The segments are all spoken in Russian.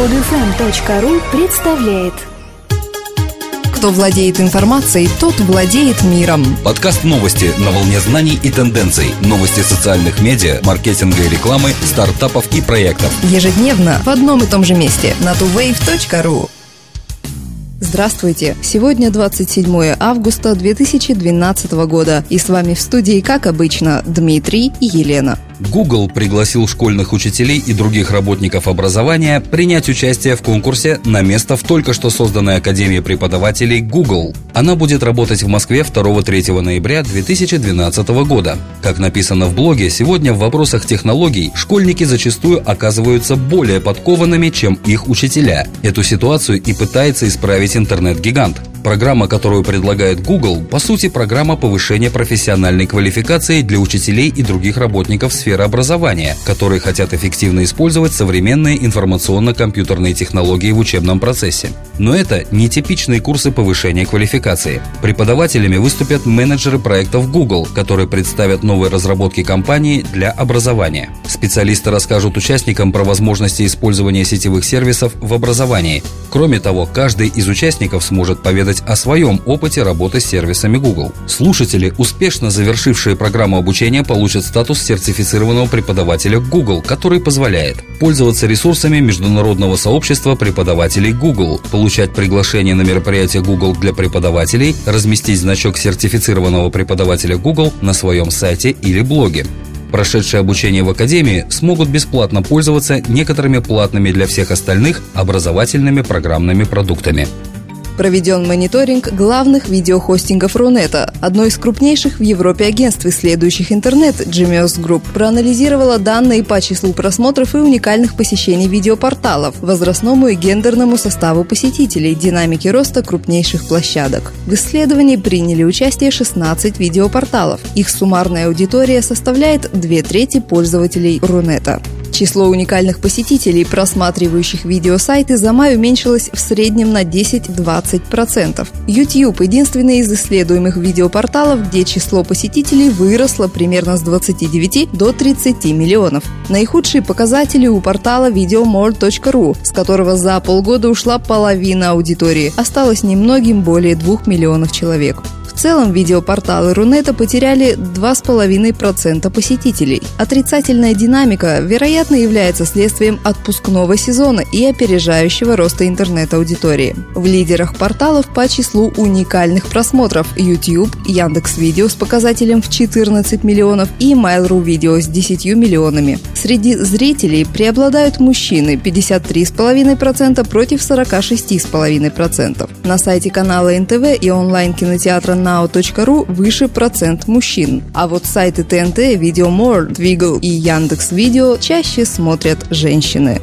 Podfm.ru представляет Кто владеет информацией, тот владеет миром. Подкаст новости на волне знаний и тенденций. Новости социальных медиа, маркетинга и рекламы, стартапов и проектов. Ежедневно в одном и том же месте на tuwave.ru. Здравствуйте! Сегодня 27 августа 2012 года. И с вами в студии, как обычно, Дмитрий и Елена. Google пригласил школьных учителей и других работников образования принять участие в конкурсе на место в только что созданной Академии преподавателей Google. Она будет работать в Москве 2-3 ноября 2012 года. Как написано в блоге, сегодня в вопросах технологий школьники зачастую оказываются более подкованными, чем их учителя. Эту ситуацию и пытается исправить интернет-гигант. Программа, которую предлагает Google, по сути программа повышения профессиональной квалификации для учителей и других работников сферы образования, которые хотят эффективно использовать современные информационно-компьютерные технологии в учебном процессе. Но это нетипичные курсы повышения квалификации. Преподавателями выступят менеджеры проектов Google, которые представят новые разработки компании для образования. Специалисты расскажут участникам про возможности использования сетевых сервисов в образовании. Кроме того, каждый из участников сможет поведать поведать о своем опыте работы с сервисами Google. Слушатели, успешно завершившие программу обучения, получат статус сертифицированного преподавателя Google, который позволяет пользоваться ресурсами международного сообщества преподавателей Google, получать приглашение на мероприятия Google для преподавателей, разместить значок сертифицированного преподавателя Google на своем сайте или блоге. Прошедшие обучение в Академии смогут бесплатно пользоваться некоторыми платными для всех остальных образовательными программными продуктами. Проведен мониторинг главных видеохостингов Рунета. Одно из крупнейших в Европе агентств, исследующих интернет, Genius Group, проанализировало данные по числу просмотров и уникальных посещений видеопорталов, возрастному и гендерному составу посетителей, динамике роста крупнейших площадок. В исследовании приняли участие 16 видеопорталов. Их суммарная аудитория составляет две трети пользователей Рунета. Число уникальных посетителей, просматривающих видеосайты, за май уменьшилось в среднем на 10-20%. YouTube – единственный из исследуемых видеопорталов, где число посетителей выросло примерно с 29 до 30 миллионов. Наихудшие показатели у портала videomore.ru, с которого за полгода ушла половина аудитории. Осталось немногим более 2 миллионов человек. Целом видеопорталы Рунета потеряли 2,5% посетителей. Отрицательная динамика, вероятно, является следствием отпускного сезона и опережающего роста интернет-аудитории. В лидерах порталов по числу уникальных просмотров YouTube, Яндекс Видео с показателем в 14 миллионов и Mail.ru Видео с 10 миллионами. Среди зрителей преобладают мужчины 53,5% против 46,5%. На сайте канала НТВ и онлайн-кинотеатра now.ru выше процент мужчин. А вот сайты ТНТ, Videomore, Twiggle и Яндекс Видео чаще смотрят женщины.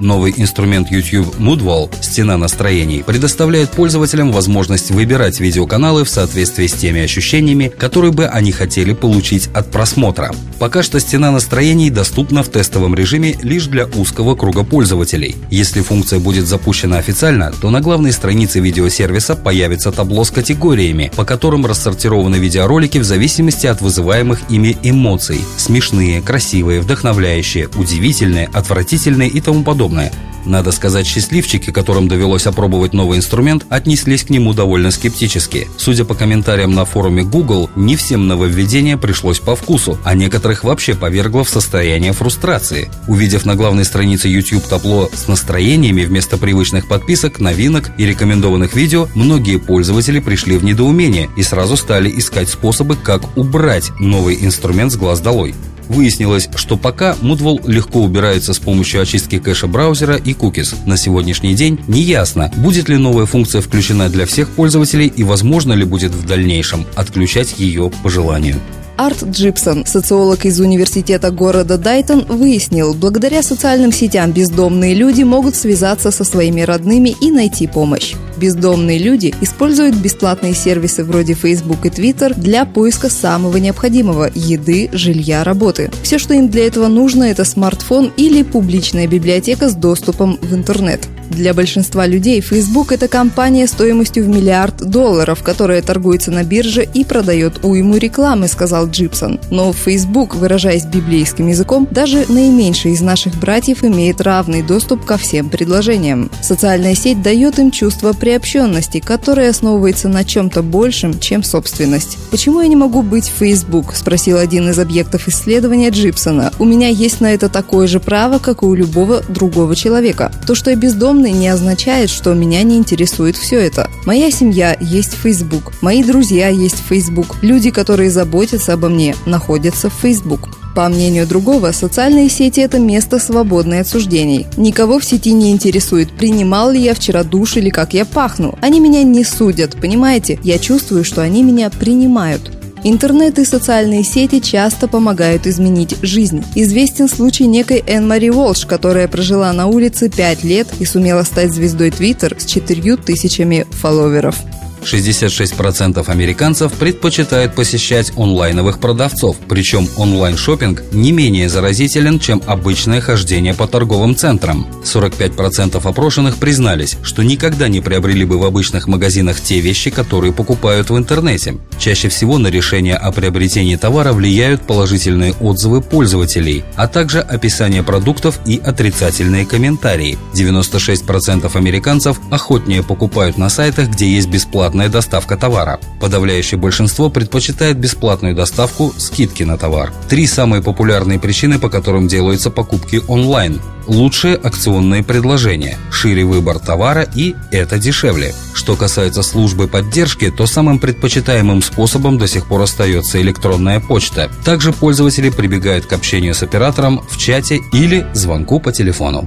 Новый инструмент YouTube Moodwall «Стена настроений» предоставляет пользователям возможность выбирать видеоканалы в соответствии с теми ощущениями, которые бы они хотели получить от просмотра. Пока что «Стена настроений» доступна в тестовом режиме лишь для узкого круга пользователей. Если функция будет запущена официально, то на главной странице видеосервиса появится табло с категориями, по которым рассортированы видеоролики в зависимости от вызываемых ими эмоций – смешные, красивые, вдохновляющие, удивительные, отвратительные и тому подобное подобное. Надо сказать, счастливчики, которым довелось опробовать новый инструмент, отнеслись к нему довольно скептически. Судя по комментариям на форуме Google, не всем нововведение пришлось по вкусу, а некоторых вообще повергло в состояние фрустрации. Увидев на главной странице YouTube табло с настроениями вместо привычных подписок, новинок и рекомендованных видео, многие пользователи пришли в недоумение и сразу стали искать способы, как убрать новый инструмент с глаз долой. Выяснилось, что пока Moodwall легко убирается с помощью очистки кэша браузера и cookies. На сегодняшний день не ясно, будет ли новая функция включена для всех пользователей и возможно ли будет в дальнейшем отключать ее по желанию. Арт Джипсон, социолог из университета города Дайтон, выяснил, благодаря социальным сетям бездомные люди могут связаться со своими родными и найти помощь. Бездомные люди используют бесплатные сервисы вроде Facebook и Twitter для поиска самого необходимого – еды, жилья, работы. Все, что им для этого нужно – это смартфон или публичная библиотека с доступом в интернет. Для большинства людей Facebook – это компания стоимостью в миллиард долларов, которая торгуется на бирже и продает уйму рекламы, сказал Джипсон. Но Facebook, выражаясь библейским языком, даже наименьший из наших братьев имеет равный доступ ко всем предложениям. Социальная сеть дает им чувство приобщенности, которое основывается на чем-то большем, чем собственность. «Почему я не могу быть Facebook?» – спросил один из объектов исследования Джипсона. «У меня есть на это такое же право, как и у любого другого человека. То, что я бездомный, не означает, что меня не интересует все это. Моя семья есть Facebook, мои друзья есть Facebook, люди, которые заботятся обо мне, находятся в Facebook. По мнению другого, социальные сети – это место, свободное от суждений. Никого в сети не интересует, принимал ли я вчера душ или как я пахну. Они меня не судят, понимаете? Я чувствую, что они меня принимают. Интернет и социальные сети часто помогают изменить жизнь. Известен случай некой Энн Мари Волш, которая прожила на улице 5 лет и сумела стать звездой Твиттер с 4 тысячами фолловеров. 66% американцев предпочитают посещать онлайновых продавцов, причем онлайн-шопинг не менее заразителен, чем обычное хождение по торговым центрам. 45% опрошенных признались, что никогда не приобрели бы в обычных магазинах те вещи, которые покупают в интернете. Чаще всего на решение о приобретении товара влияют положительные отзывы пользователей, а также описание продуктов и отрицательные комментарии. 96% американцев охотнее покупают на сайтах, где есть бесплатные бесплатная доставка товара. Подавляющее большинство предпочитает бесплатную доставку, скидки на товар. Три самые популярные причины, по которым делаются покупки онлайн. Лучшие акционные предложения, шире выбор товара и это дешевле. Что касается службы поддержки, то самым предпочитаемым способом до сих пор остается электронная почта. Также пользователи прибегают к общению с оператором в чате или звонку по телефону.